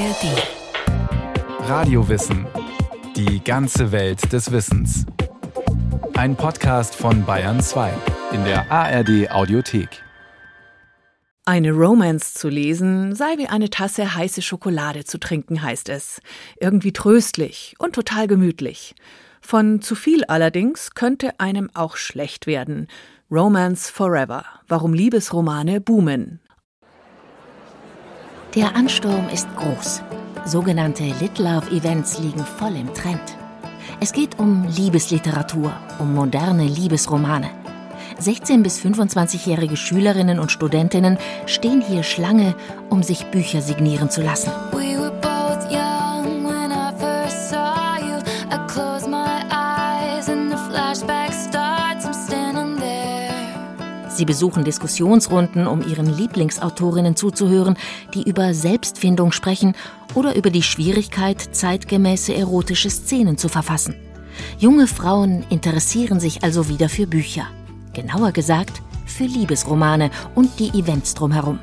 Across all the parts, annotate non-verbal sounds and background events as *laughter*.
ARD. Radiowissen. Die ganze Welt des Wissens. Ein Podcast von Bayern 2 in der ARD Audiothek. Eine Romance zu lesen sei wie eine Tasse heiße Schokolade zu trinken, heißt es. Irgendwie tröstlich und total gemütlich. Von zu viel allerdings könnte einem auch schlecht werden. Romance Forever. Warum Liebesromane boomen. Der Ansturm ist groß. Sogenannte Lit Love Events liegen voll im Trend. Es geht um Liebesliteratur, um moderne Liebesromane. 16- bis 25-jährige Schülerinnen und Studentinnen stehen hier Schlange, um sich Bücher signieren zu lassen. Sie besuchen Diskussionsrunden, um ihren Lieblingsautorinnen zuzuhören, die über Selbstfindung sprechen oder über die Schwierigkeit, zeitgemäße erotische Szenen zu verfassen. Junge Frauen interessieren sich also wieder für Bücher. Genauer gesagt, für Liebesromane und die Events drumherum.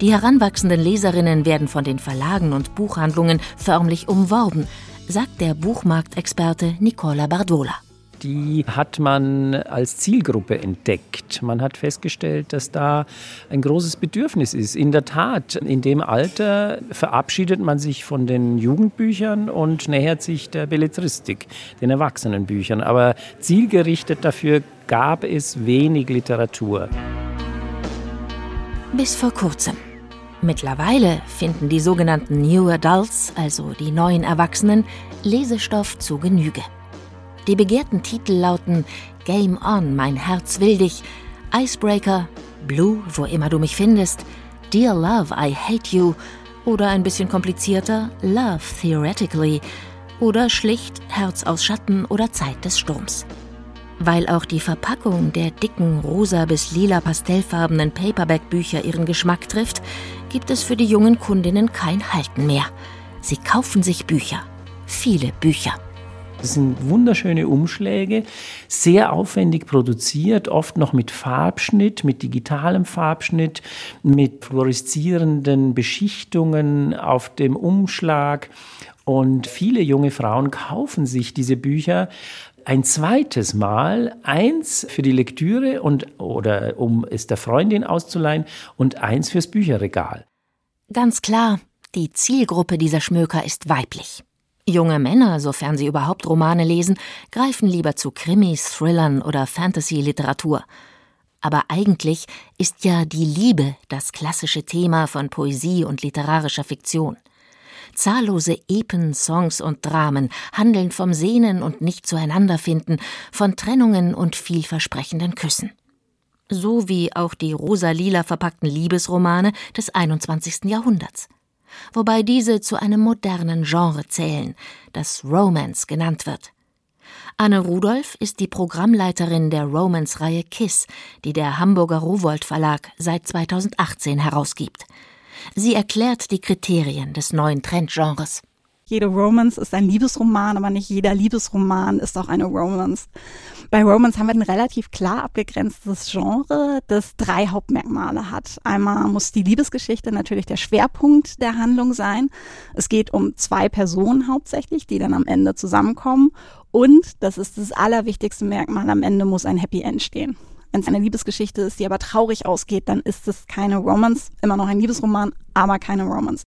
Die heranwachsenden Leserinnen werden von den Verlagen und Buchhandlungen förmlich umworben, sagt der Buchmarktexperte Nicola Bardola die hat man als Zielgruppe entdeckt. Man hat festgestellt, dass da ein großes Bedürfnis ist. In der Tat, in dem Alter verabschiedet man sich von den Jugendbüchern und nähert sich der Belletristik, den Erwachsenenbüchern. Aber zielgerichtet dafür gab es wenig Literatur. Bis vor kurzem. Mittlerweile finden die sogenannten New Adults, also die neuen Erwachsenen, Lesestoff zu Genüge. Die begehrten Titel lauten Game On, mein Herz will dich, Icebreaker, Blue, wo immer du mich findest, Dear Love, I Hate You oder ein bisschen komplizierter Love Theoretically oder schlicht Herz aus Schatten oder Zeit des Sturms. Weil auch die Verpackung der dicken rosa bis lila pastellfarbenen Paperback-Bücher ihren Geschmack trifft, gibt es für die jungen Kundinnen kein Halten mehr. Sie kaufen sich Bücher. Viele Bücher. Das sind wunderschöne Umschläge, sehr aufwendig produziert, oft noch mit Farbschnitt, mit digitalem Farbschnitt, mit fluoreszierenden Beschichtungen auf dem Umschlag. Und viele junge Frauen kaufen sich diese Bücher ein zweites Mal, eins für die Lektüre und oder um es der Freundin auszuleihen und eins fürs Bücherregal. Ganz klar, die Zielgruppe dieser Schmöker ist weiblich. Junge Männer, sofern sie überhaupt Romane lesen, greifen lieber zu Krimis, Thrillern oder Fantasy-Literatur. Aber eigentlich ist ja die Liebe das klassische Thema von Poesie und literarischer Fiktion. Zahllose Epen, Songs und Dramen handeln vom Sehnen und nicht zueinanderfinden, von Trennungen und vielversprechenden Küssen. So wie auch die rosa-lila verpackten Liebesromane des 21. Jahrhunderts wobei diese zu einem modernen Genre zählen, das Romance genannt wird. Anne Rudolph ist die Programmleiterin der Romance-Reihe KISS, die der Hamburger Rowold Verlag seit 2018 herausgibt. Sie erklärt die Kriterien des neuen Trendgenres. Jede Romance ist ein Liebesroman, aber nicht jeder Liebesroman ist auch eine Romance. Bei Romance haben wir ein relativ klar abgegrenztes Genre, das drei Hauptmerkmale hat. Einmal muss die Liebesgeschichte natürlich der Schwerpunkt der Handlung sein. Es geht um zwei Personen hauptsächlich, die dann am Ende zusammenkommen. Und, das ist das allerwichtigste Merkmal, am Ende muss ein Happy End stehen. Wenn es eine Liebesgeschichte ist, die aber traurig ausgeht, dann ist es keine Romance, immer noch ein Liebesroman, aber keine Romance.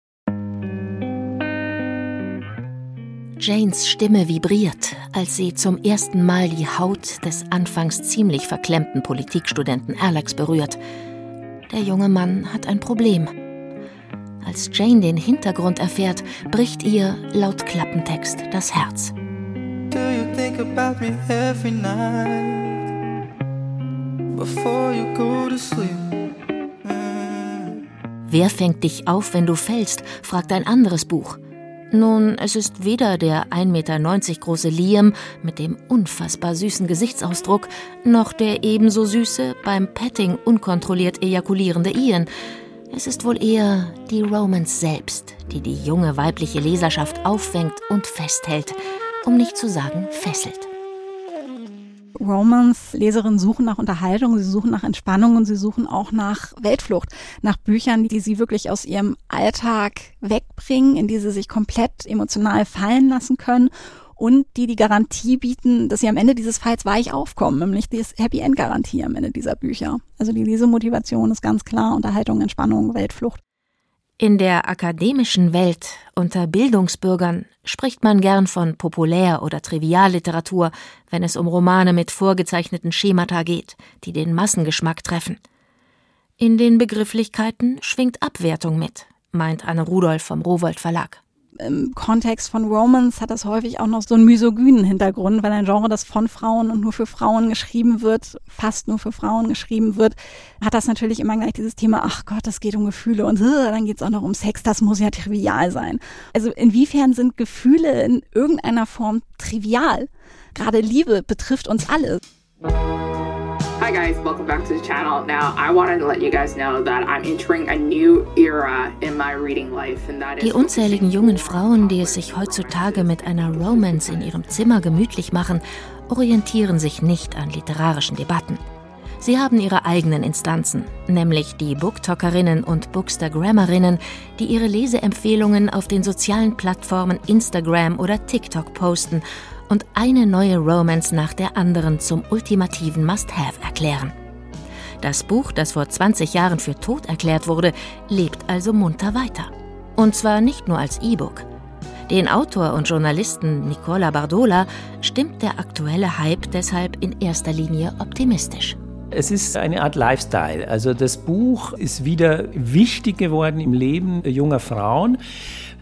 Janes Stimme vibriert, als sie zum ersten Mal die Haut des anfangs ziemlich verklemmten Politikstudenten Alex berührt. Der junge Mann hat ein Problem. Als Jane den Hintergrund erfährt, bricht ihr laut Klappentext das Herz. Do you think about me every night before you go to sleep? Wer fängt dich auf, wenn du fällst? fragt ein anderes Buch. Nun, es ist weder der 1,90 Meter große Liam mit dem unfassbar süßen Gesichtsausdruck, noch der ebenso süße, beim Petting unkontrolliert ejakulierende Ian. Es ist wohl eher die Romance selbst, die die junge weibliche Leserschaft auffängt und festhält, um nicht zu sagen fesselt. Romance-Leserinnen suchen nach Unterhaltung, sie suchen nach Entspannung und sie suchen auch nach Weltflucht, nach Büchern, die sie wirklich aus ihrem Alltag wegbringen, in die sie sich komplett emotional fallen lassen können und die die Garantie bieten, dass sie am Ende dieses Falls weich aufkommen, nämlich die Happy End Garantie am Ende dieser Bücher. Also die Lesemotivation ist ganz klar Unterhaltung, Entspannung, Weltflucht. In der akademischen Welt unter Bildungsbürgern spricht man gern von Populär- oder Trivialliteratur, wenn es um Romane mit vorgezeichneten Schemata geht, die den Massengeschmack treffen. In den Begrifflichkeiten schwingt Abwertung mit, meint Anne Rudolph vom Rowold Verlag im Kontext von Romance hat das häufig auch noch so einen misogynen Hintergrund, weil ein Genre, das von Frauen und nur für Frauen geschrieben wird, fast nur für Frauen geschrieben wird, hat das natürlich immer gleich dieses Thema, ach Gott, das geht um Gefühle und äh, dann geht es auch noch um Sex, das muss ja trivial sein. Also inwiefern sind Gefühle in irgendeiner Form trivial? Gerade Liebe betrifft uns alle. Hi guys, welcome back to the channel. Now, I wanted to let you guys know that I'm entering a new era in my reading life and that is Die unzähligen jungen Frauen, die es sich heutzutage mit einer Romance in ihrem Zimmer gemütlich machen, orientieren sich nicht an literarischen Debatten. Sie haben ihre eigenen Instanzen, nämlich die Booktalkerinnen und Bookstagrammerinnen, die ihre Leseempfehlungen auf den sozialen Plattformen Instagram oder TikTok posten und eine neue Romance nach der anderen zum ultimativen Must-Have erklären. Das Buch, das vor 20 Jahren für tot erklärt wurde, lebt also munter weiter. Und zwar nicht nur als E-Book. Den Autor und Journalisten Nicola Bardola stimmt der aktuelle Hype deshalb in erster Linie optimistisch. Es ist eine Art Lifestyle. Also das Buch ist wieder wichtig geworden im Leben junger Frauen.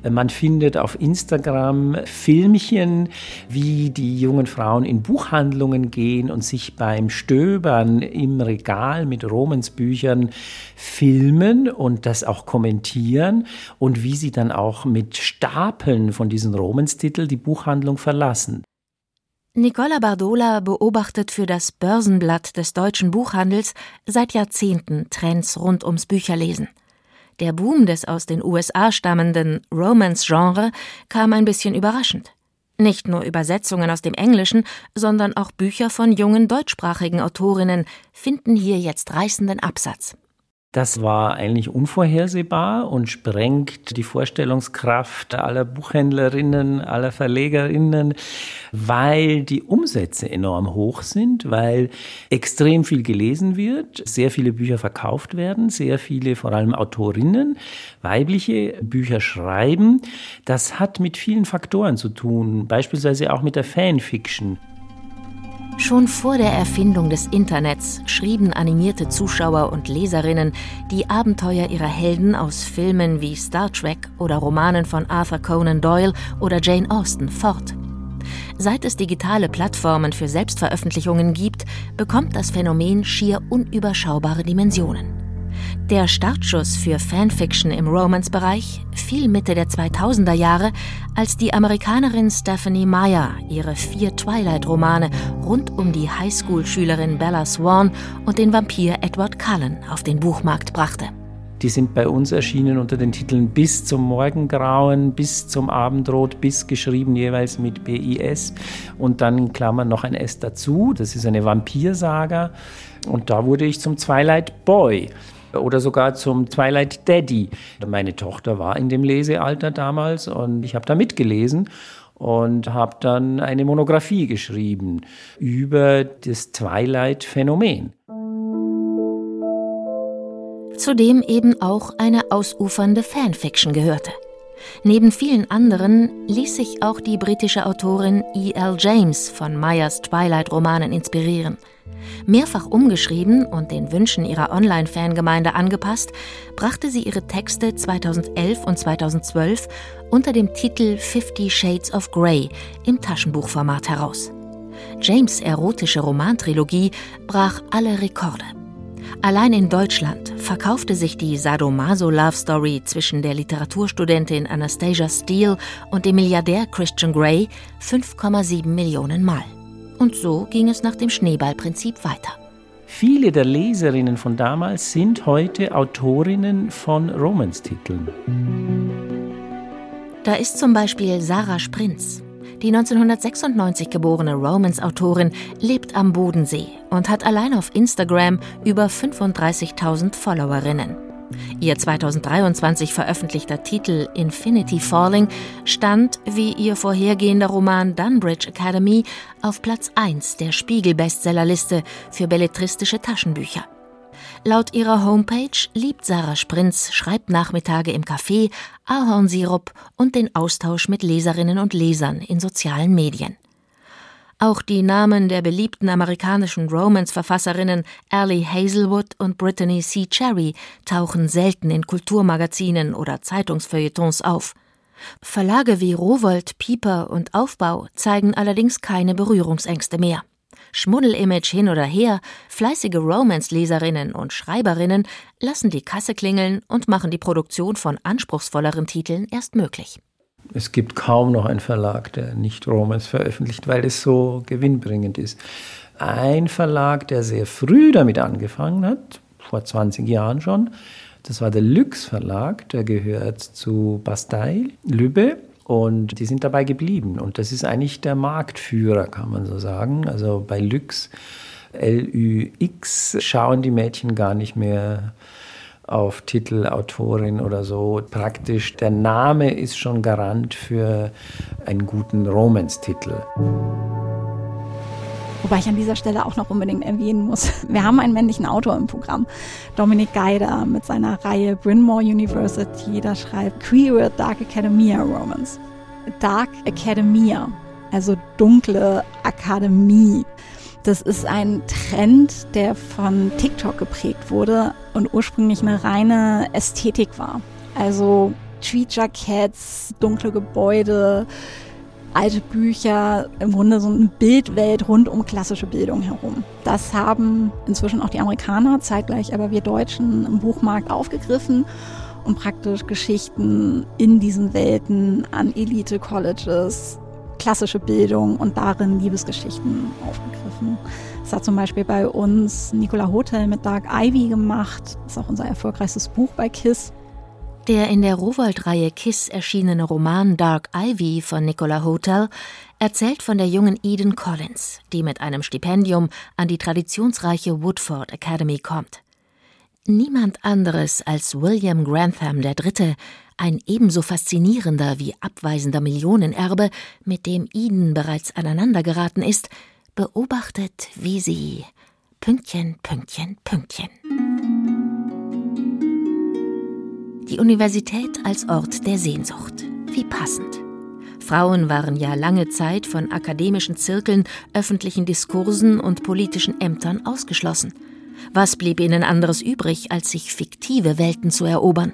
Man findet auf Instagram Filmchen, wie die jungen Frauen in Buchhandlungen gehen und sich beim Stöbern im Regal mit Romensbüchern filmen und das auch kommentieren und wie sie dann auch mit Stapeln von diesen Romanstiteln die Buchhandlung verlassen. Nicola Bardola beobachtet für das Börsenblatt des deutschen Buchhandels seit Jahrzehnten Trends rund ums Bücherlesen. Der Boom des aus den USA stammenden Romance-Genre kam ein bisschen überraschend. Nicht nur Übersetzungen aus dem Englischen, sondern auch Bücher von jungen deutschsprachigen Autorinnen finden hier jetzt reißenden Absatz. Das war eigentlich unvorhersehbar und sprengt die Vorstellungskraft aller Buchhändlerinnen, aller Verlegerinnen, weil die Umsätze enorm hoch sind, weil extrem viel gelesen wird, sehr viele Bücher verkauft werden, sehr viele, vor allem Autorinnen, weibliche Bücher schreiben. Das hat mit vielen Faktoren zu tun, beispielsweise auch mit der Fanfiction. Schon vor der Erfindung des Internets schrieben animierte Zuschauer und Leserinnen die Abenteuer ihrer Helden aus Filmen wie Star Trek oder Romanen von Arthur Conan Doyle oder Jane Austen fort. Seit es digitale Plattformen für Selbstveröffentlichungen gibt, bekommt das Phänomen schier unüberschaubare Dimensionen. Der Startschuss für Fanfiction im Romance-Bereich fiel Mitte der 2000er Jahre, als die Amerikanerin Stephanie Meyer ihre vier Twilight-Romane rund um die Highschool-Schülerin Bella Swan und den Vampir Edward Cullen auf den Buchmarkt brachte. Die sind bei uns erschienen unter den Titeln Bis zum Morgengrauen, Bis zum Abendrot, Bis geschrieben jeweils mit BIS und dann in Klammern noch ein S dazu. Das ist eine Vampirsaga. Und da wurde ich zum Twilight Boy oder sogar zum Twilight Daddy. Meine Tochter war in dem Lesealter damals und ich habe da mitgelesen und habe dann eine Monographie geschrieben über das Twilight-Phänomen. Zu dem eben auch eine ausufernde Fanfiction gehörte. Neben vielen anderen ließ sich auch die britische Autorin E.L. James von Meyers Twilight-Romanen inspirieren – Mehrfach umgeschrieben und den Wünschen ihrer Online-Fangemeinde angepasst, brachte sie ihre Texte 2011 und 2012 unter dem Titel Fifty Shades of Grey im Taschenbuchformat heraus. James' erotische Romantrilogie brach alle Rekorde. Allein in Deutschland verkaufte sich die Sadomaso-Love-Story zwischen der Literaturstudentin Anastasia Steele und dem Milliardär Christian Grey 5,7 Millionen Mal. Und so ging es nach dem Schneeballprinzip weiter. Viele der Leserinnen von damals sind heute Autorinnen von Romance-Titeln. Da ist zum Beispiel Sarah Sprinz. Die 1996 geborene Romance-Autorin lebt am Bodensee und hat allein auf Instagram über 35.000 Followerinnen. Ihr 2023 veröffentlichter Titel Infinity Falling stand, wie ihr vorhergehender Roman Dunbridge Academy, auf Platz 1 der Spiegel-Bestsellerliste für belletristische Taschenbücher. Laut ihrer Homepage liebt Sarah Sprinz Schreibnachmittage im Café, Ahornsirup und den Austausch mit Leserinnen und Lesern in sozialen Medien. Auch die Namen der beliebten amerikanischen Romance-Verfasserinnen Allie Hazelwood und Brittany C. Cherry tauchen selten in Kulturmagazinen oder Zeitungsfeuilletons auf. Verlage wie Rowold, Pieper und Aufbau zeigen allerdings keine Berührungsängste mehr. Schmuddelimage hin oder her, fleißige Romance-Leserinnen und Schreiberinnen lassen die Kasse klingeln und machen die Produktion von anspruchsvolleren Titeln erst möglich. Es gibt kaum noch einen Verlag, der nicht Romance veröffentlicht, weil es so gewinnbringend ist. Ein Verlag, der sehr früh damit angefangen hat, vor 20 Jahren schon, das war der Lüx Verlag, der gehört zu Bastei, Lübbe. Und die sind dabei geblieben. Und das ist eigentlich der Marktführer, kann man so sagen. Also bei Lux, L-Ü-X, schauen die Mädchen gar nicht mehr auf Titel, Autorin oder so. Praktisch der Name ist schon Garant für einen guten Romance-Titel. Wobei ich an dieser Stelle auch noch unbedingt erwähnen muss, *laughs* wir haben einen männlichen Autor im Programm, Dominik Geider mit seiner Reihe Bryn Mawr University, da schreibt Queer Dark Academia Romance. Dark Academia, also dunkle Akademie. Das ist ein Trend, der von TikTok geprägt wurde und ursprünglich eine reine Ästhetik war. Also Tweet-Jackets, dunkle Gebäude, alte Bücher, im Grunde so eine Bildwelt rund um klassische Bildung herum. Das haben inzwischen auch die Amerikaner, zeitgleich aber wir Deutschen im Buchmarkt aufgegriffen und praktisch Geschichten in diesen Welten an Elite-Colleges, klassische Bildung und darin Liebesgeschichten aufgegriffen. Das hat zum Beispiel bei uns Nicola Hotel mit Dark Ivy gemacht. Das ist auch unser erfolgreichstes Buch bei KISS. Der in der Rowold-Reihe Kiss erschienene Roman Dark Ivy von Nicola Hotel erzählt von der jungen Eden Collins, die mit einem Stipendium an die traditionsreiche Woodford Academy kommt. Niemand anderes als William Grantham III., ein ebenso faszinierender wie abweisender Millionenerbe, mit dem Eden bereits aneinandergeraten ist, beobachtet, wie sie Pünktchen, Pünktchen, Pünktchen die Universität als Ort der Sehnsucht. Wie passend. Frauen waren ja lange Zeit von akademischen Zirkeln, öffentlichen Diskursen und politischen Ämtern ausgeschlossen. Was blieb ihnen anderes übrig, als sich fiktive Welten zu erobern?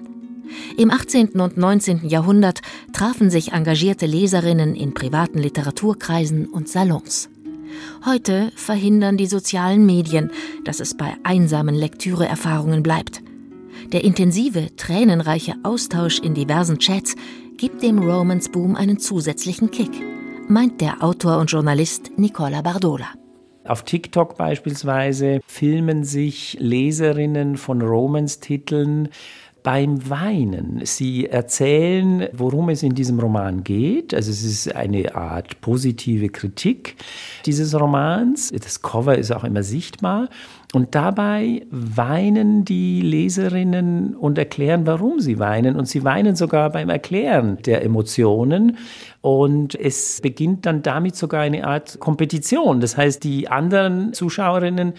Im 18. und 19. Jahrhundert trafen sich engagierte Leserinnen in privaten Literaturkreisen und Salons. Heute verhindern die sozialen Medien, dass es bei einsamen Lektüreerfahrungen bleibt. Der intensive, tränenreiche Austausch in diversen Chats gibt dem Romance-Boom einen zusätzlichen Kick, meint der Autor und Journalist Nicola Bardola. Auf TikTok beispielsweise filmen sich Leserinnen von Romance-Titeln beim Weinen. Sie erzählen, worum es in diesem Roman geht. Also es ist eine Art positive Kritik dieses Romans. Das Cover ist auch immer sichtbar. Und dabei weinen die Leserinnen und erklären, warum sie weinen. Und sie weinen sogar beim Erklären der Emotionen. Und es beginnt dann damit sogar eine Art Kompetition. Das heißt, die anderen Zuschauerinnen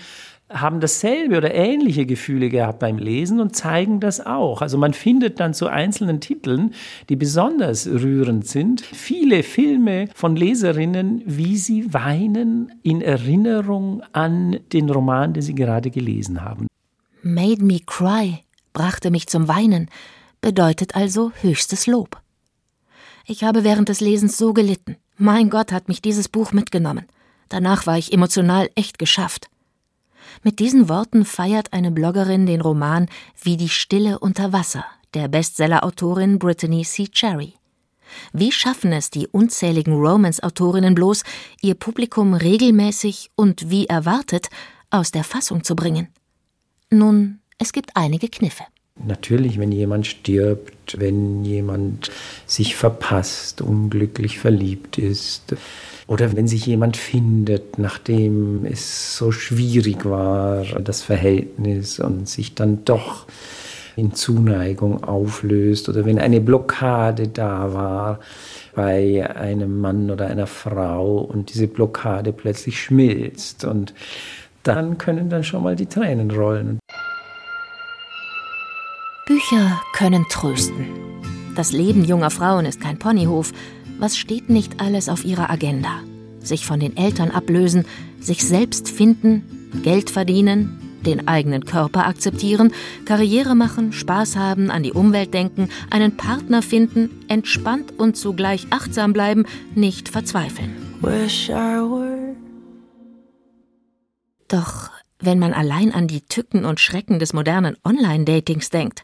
haben dasselbe oder ähnliche Gefühle gehabt beim Lesen und zeigen das auch. Also man findet dann zu einzelnen Titeln, die besonders rührend sind, viele Filme von Leserinnen, wie sie weinen in Erinnerung an den Roman, den sie gerade gelesen haben. Made me cry, brachte mich zum Weinen, bedeutet also höchstes Lob. Ich habe während des Lesens so gelitten. Mein Gott hat mich dieses Buch mitgenommen. Danach war ich emotional echt geschafft. Mit diesen Worten feiert eine Bloggerin den Roman Wie die Stille unter Wasser der Bestsellerautorin Brittany C. Cherry. Wie schaffen es die unzähligen Romance-Autorinnen bloß, ihr Publikum regelmäßig und wie erwartet aus der Fassung zu bringen? Nun, es gibt einige Kniffe. Natürlich, wenn jemand stirbt, wenn jemand sich verpasst, unglücklich verliebt ist, oder wenn sich jemand findet, nachdem es so schwierig war, das Verhältnis und sich dann doch in Zuneigung auflöst oder wenn eine Blockade da war bei einem Mann oder einer Frau und diese Blockade plötzlich schmilzt und dann können dann schon mal die Tränen rollen. Bücher können trösten. Das Leben junger Frauen ist kein Ponyhof, was steht nicht alles auf ihrer Agenda? Sich von den Eltern ablösen, sich selbst finden, Geld verdienen, den eigenen Körper akzeptieren, Karriere machen, Spaß haben, an die Umwelt denken, einen Partner finden, entspannt und zugleich achtsam bleiben, nicht verzweifeln. Doch wenn man allein an die Tücken und Schrecken des modernen Online-Datings denkt,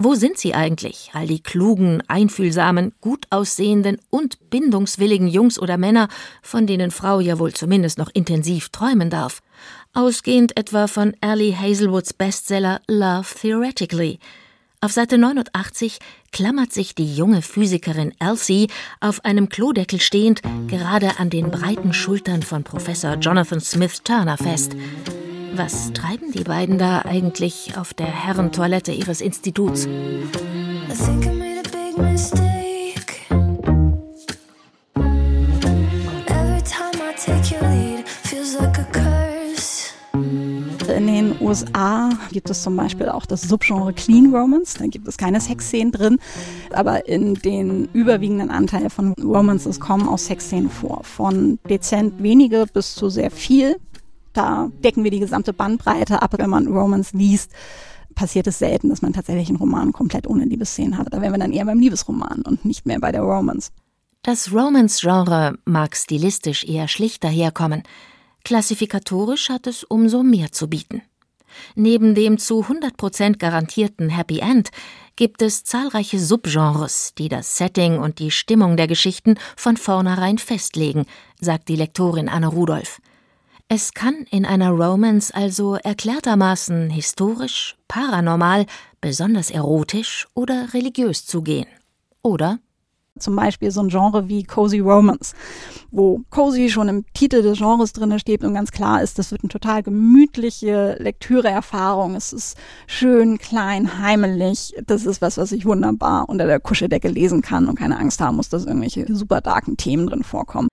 wo sind sie eigentlich, all die klugen, einfühlsamen, gut aussehenden und bindungswilligen Jungs oder Männer, von denen Frau ja wohl zumindest noch intensiv träumen darf? Ausgehend etwa von Ellie Hazelwoods Bestseller Love Theoretically. Auf Seite 89 klammert sich die junge Physikerin Elsie auf einem Klodeckel stehend gerade an den breiten Schultern von Professor Jonathan Smith Turner fest. Was treiben die beiden da eigentlich auf der Herrentoilette ihres Instituts? In den USA gibt es zum Beispiel auch das Subgenre Clean Romance. Da gibt es keine Sexszenen drin. Aber in den überwiegenden Anteil von Romances kommen auch Sexszenen vor. Von dezent wenige bis zu sehr viel. Da decken wir die gesamte Bandbreite ab. Wenn man Romance liest, passiert es selten, dass man tatsächlich einen Roman komplett ohne Liebesszenen hat. Da wären wir dann eher beim Liebesroman und nicht mehr bei der Romance. Das Romance-Genre mag stilistisch eher schlicht daherkommen. Klassifikatorisch hat es umso mehr zu bieten. Neben dem zu 100% garantierten Happy End gibt es zahlreiche Subgenres, die das Setting und die Stimmung der Geschichten von vornherein festlegen, sagt die Lektorin Anne Rudolph. Es kann in einer Romance also erklärtermaßen historisch, paranormal, besonders erotisch oder religiös zugehen. Oder zum Beispiel so ein Genre wie Cozy Romance, wo Cozy schon im Titel des Genres drin steht und ganz klar ist, das wird eine total gemütliche Lektüreerfahrung. Es ist schön, klein, heimelig. Das ist was, was ich wunderbar unter der Kuscheldecke lesen kann und keine Angst haben muss, dass irgendwelche super darken Themen drin vorkommen.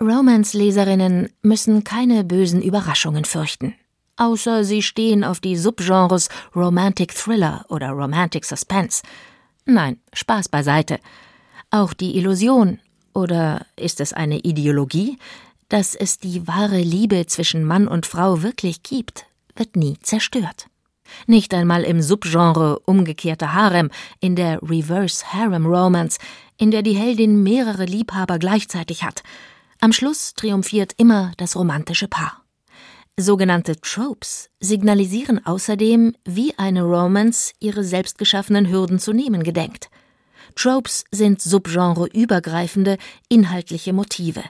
Romance-Leserinnen müssen keine bösen Überraschungen fürchten. Außer sie stehen auf die Subgenres Romantic Thriller oder Romantic Suspense. Nein, Spaß beiseite. Auch die Illusion, oder ist es eine Ideologie, dass es die wahre Liebe zwischen Mann und Frau wirklich gibt, wird nie zerstört. Nicht einmal im Subgenre umgekehrter Harem, in der Reverse Harem Romance, in der die Heldin mehrere Liebhaber gleichzeitig hat – am Schluss triumphiert immer das romantische Paar. Sogenannte Tropes signalisieren außerdem, wie eine Romance ihre selbstgeschaffenen Hürden zu nehmen gedenkt. Tropes sind subgenreübergreifende, inhaltliche Motive,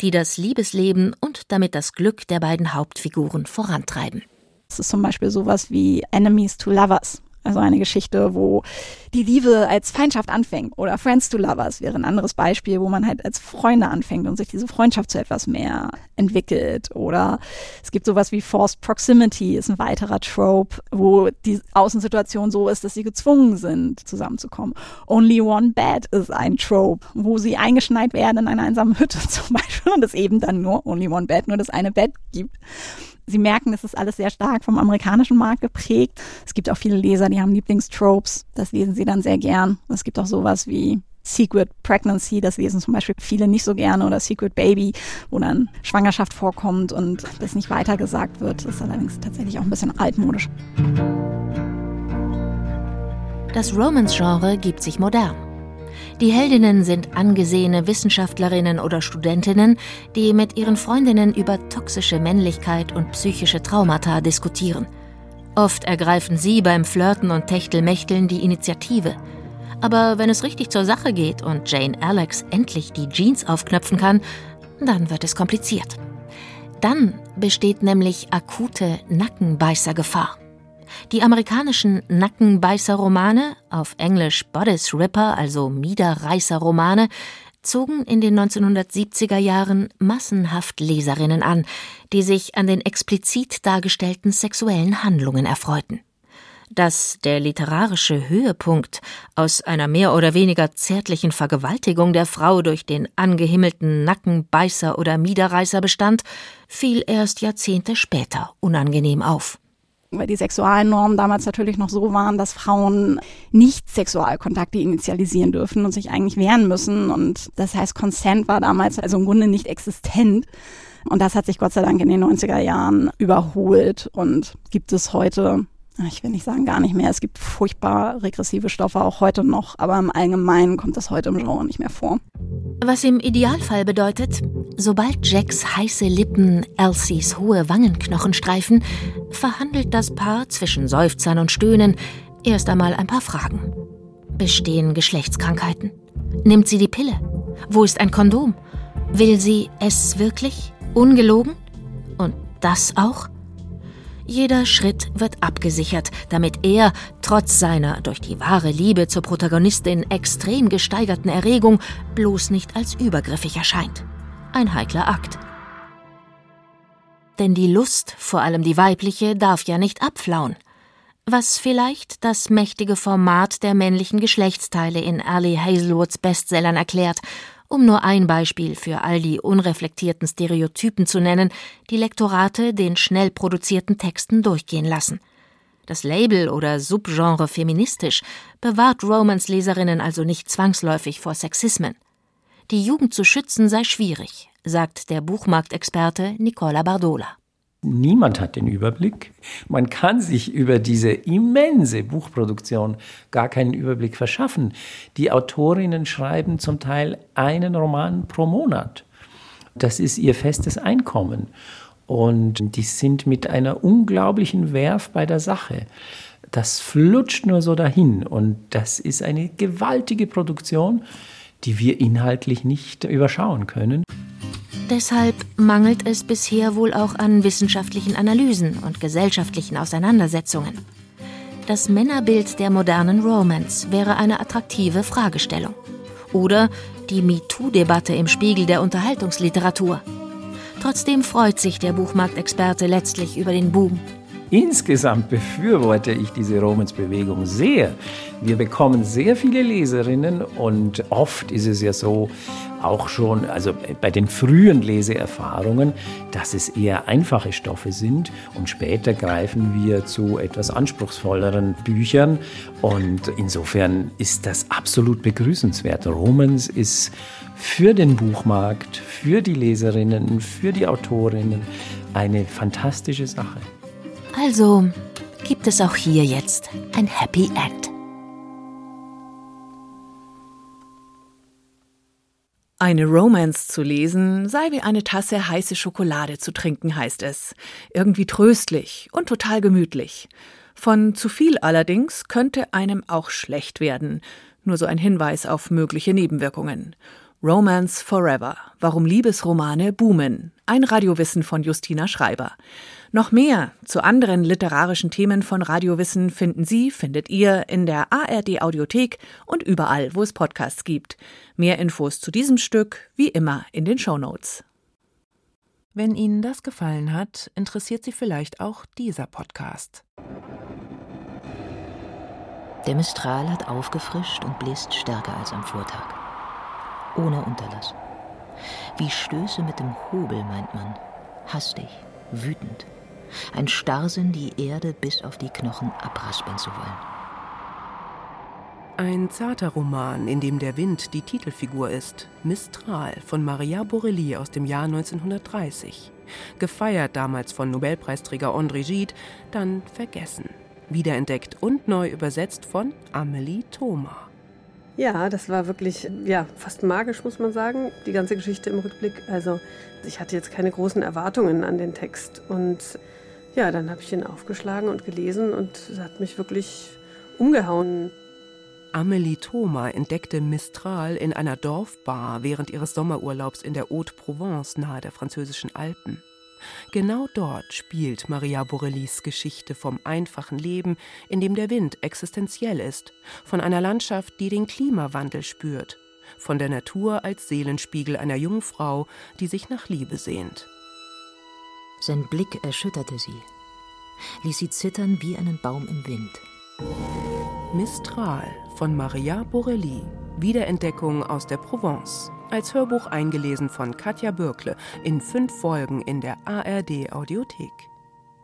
die das Liebesleben und damit das Glück der beiden Hauptfiguren vorantreiben. Es ist zum Beispiel sowas wie Enemies to Lovers. Also eine Geschichte, wo die Liebe als Feindschaft anfängt oder Friends to Lovers wäre ein anderes Beispiel, wo man halt als Freunde anfängt und sich diese Freundschaft zu etwas mehr entwickelt. Oder es gibt sowas wie Forced Proximity, ist ein weiterer Trope, wo die Außensituation so ist, dass sie gezwungen sind, zusammenzukommen. Only One Bed ist ein Trope, wo sie eingeschneit werden in einer einsamen Hütte *laughs* zum Beispiel und es eben dann nur Only One Bed, nur das eine Bett gibt. Sie merken, es ist alles sehr stark vom amerikanischen Markt geprägt. Es gibt auch viele Leser, die haben Lieblingstropes. Das lesen sie dann sehr gern. Es gibt auch sowas wie Secret Pregnancy, das lesen zum Beispiel viele nicht so gerne, oder Secret Baby, wo dann Schwangerschaft vorkommt und das nicht weitergesagt wird. Das ist allerdings tatsächlich auch ein bisschen altmodisch. Das Romance-Genre gibt sich modern. Die Heldinnen sind angesehene Wissenschaftlerinnen oder Studentinnen, die mit ihren Freundinnen über toxische Männlichkeit und psychische Traumata diskutieren. Oft ergreifen sie beim Flirten und Techtelmächteln die Initiative. Aber wenn es richtig zur Sache geht und Jane Alex endlich die Jeans aufknöpfen kann, dann wird es kompliziert. Dann besteht nämlich akute Nackenbeißergefahr. Die amerikanischen Nackenbeißer-Romane, auf Englisch Bodice Ripper, also Miederreißer-Romane, zogen in den 1970er Jahren massenhaft Leserinnen an, die sich an den explizit dargestellten sexuellen Handlungen erfreuten. Dass der literarische Höhepunkt aus einer mehr oder weniger zärtlichen Vergewaltigung der Frau durch den angehimmelten Nackenbeißer oder Miederreißer bestand, fiel erst Jahrzehnte später unangenehm auf weil die Sexualnormen damals natürlich noch so waren, dass Frauen nicht Sexualkontakte initialisieren dürfen und sich eigentlich wehren müssen. Und das heißt, Consent war damals also im Grunde nicht existent. Und das hat sich Gott sei Dank in den 90er Jahren überholt und gibt es heute ich will nicht sagen gar nicht mehr. Es gibt furchtbar regressive Stoffe auch heute noch, aber im Allgemeinen kommt das heute im Genre nicht mehr vor. Was im Idealfall bedeutet, sobald Jacks heiße Lippen Elsies hohe Wangenknochen streifen, verhandelt das Paar zwischen Seufzern und Stöhnen erst einmal ein paar Fragen. Bestehen Geschlechtskrankheiten? Nimmt sie die Pille? Wo ist ein Kondom? Will sie es wirklich? Ungelogen? Und das auch? Jeder Schritt wird abgesichert, damit er, trotz seiner durch die wahre Liebe zur Protagonistin extrem gesteigerten Erregung, bloß nicht als übergriffig erscheint. Ein heikler Akt. Denn die Lust, vor allem die weibliche, darf ja nicht abflauen. Was vielleicht das mächtige Format der männlichen Geschlechtsteile in Ali Hazelwoods Bestsellern erklärt um nur ein Beispiel für all die unreflektierten Stereotypen zu nennen, die Lektorate den schnell produzierten Texten durchgehen lassen. Das Label oder Subgenre feministisch bewahrt Romance-Leserinnen also nicht zwangsläufig vor Sexismen. Die Jugend zu schützen sei schwierig, sagt der Buchmarktexperte Nicola Bardola. Niemand hat den Überblick. Man kann sich über diese immense Buchproduktion gar keinen Überblick verschaffen. Die Autorinnen schreiben zum Teil einen Roman pro Monat. Das ist ihr festes Einkommen. Und die sind mit einer unglaublichen Werf bei der Sache. Das flutscht nur so dahin. Und das ist eine gewaltige Produktion, die wir inhaltlich nicht überschauen können. Deshalb mangelt es bisher wohl auch an wissenschaftlichen Analysen und gesellschaftlichen Auseinandersetzungen. Das Männerbild der modernen Romance wäre eine attraktive Fragestellung. Oder die MeToo-Debatte im Spiegel der Unterhaltungsliteratur. Trotzdem freut sich der Buchmarktexperte letztlich über den Boom. Insgesamt befürworte ich diese Romance-Bewegung sehr. Wir bekommen sehr viele Leserinnen und oft ist es ja so, auch schon, also bei den frühen Leseerfahrungen, dass es eher einfache Stoffe sind und später greifen wir zu etwas anspruchsvolleren Büchern und insofern ist das absolut begrüßenswert. Romans ist für den Buchmarkt, für die Leserinnen, für die Autorinnen eine fantastische Sache. Also gibt es auch hier jetzt ein Happy End. Eine Romance zu lesen sei wie eine Tasse heiße Schokolade zu trinken, heißt es. Irgendwie tröstlich und total gemütlich. Von zu viel allerdings könnte einem auch schlecht werden. Nur so ein Hinweis auf mögliche Nebenwirkungen. Romance Forever. Warum Liebesromane boomen. Ein Radiowissen von Justina Schreiber. Noch mehr zu anderen literarischen Themen von Radiowissen finden Sie, findet ihr in der ARD Audiothek und überall, wo es Podcasts gibt. Mehr Infos zu diesem Stück wie immer in den Show Notes. Wenn Ihnen das gefallen hat, interessiert Sie vielleicht auch dieser Podcast. Der Mistral hat aufgefrischt und bläst stärker als am Vortag. Ohne Unterlass. Wie Stöße mit dem Hobel, meint man. Hastig, wütend, ein Starrsinn, die Erde bis auf die Knochen abraspeln zu wollen. Ein zarter Roman, in dem der Wind die Titelfigur ist, Mistral von Maria Borelli aus dem Jahr 1930. Gefeiert damals von Nobelpreisträger André Gide, dann vergessen. Wiederentdeckt und neu übersetzt von Amelie Thoma. Ja, das war wirklich ja, fast magisch, muss man sagen, die ganze Geschichte im Rückblick. Also ich hatte jetzt keine großen Erwartungen an den Text und ja, dann habe ich ihn aufgeschlagen und gelesen und es hat mich wirklich umgehauen. Amelie Thoma entdeckte Mistral in einer Dorfbar während ihres Sommerurlaubs in der Haute Provence nahe der französischen Alpen. Genau dort spielt Maria Borellis Geschichte vom einfachen Leben, in dem der Wind existenziell ist, von einer Landschaft, die den Klimawandel spürt, von der Natur als Seelenspiegel einer jungen Frau, die sich nach Liebe sehnt. Sein Blick erschütterte sie, ließ sie zittern wie einen Baum im Wind. Mistral von Maria Borelli, Wiederentdeckung aus der Provence als Hörbuch eingelesen von Katja Bürkle in fünf Folgen in der ARD Audiothek.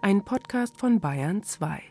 Ein Podcast von Bayern 2.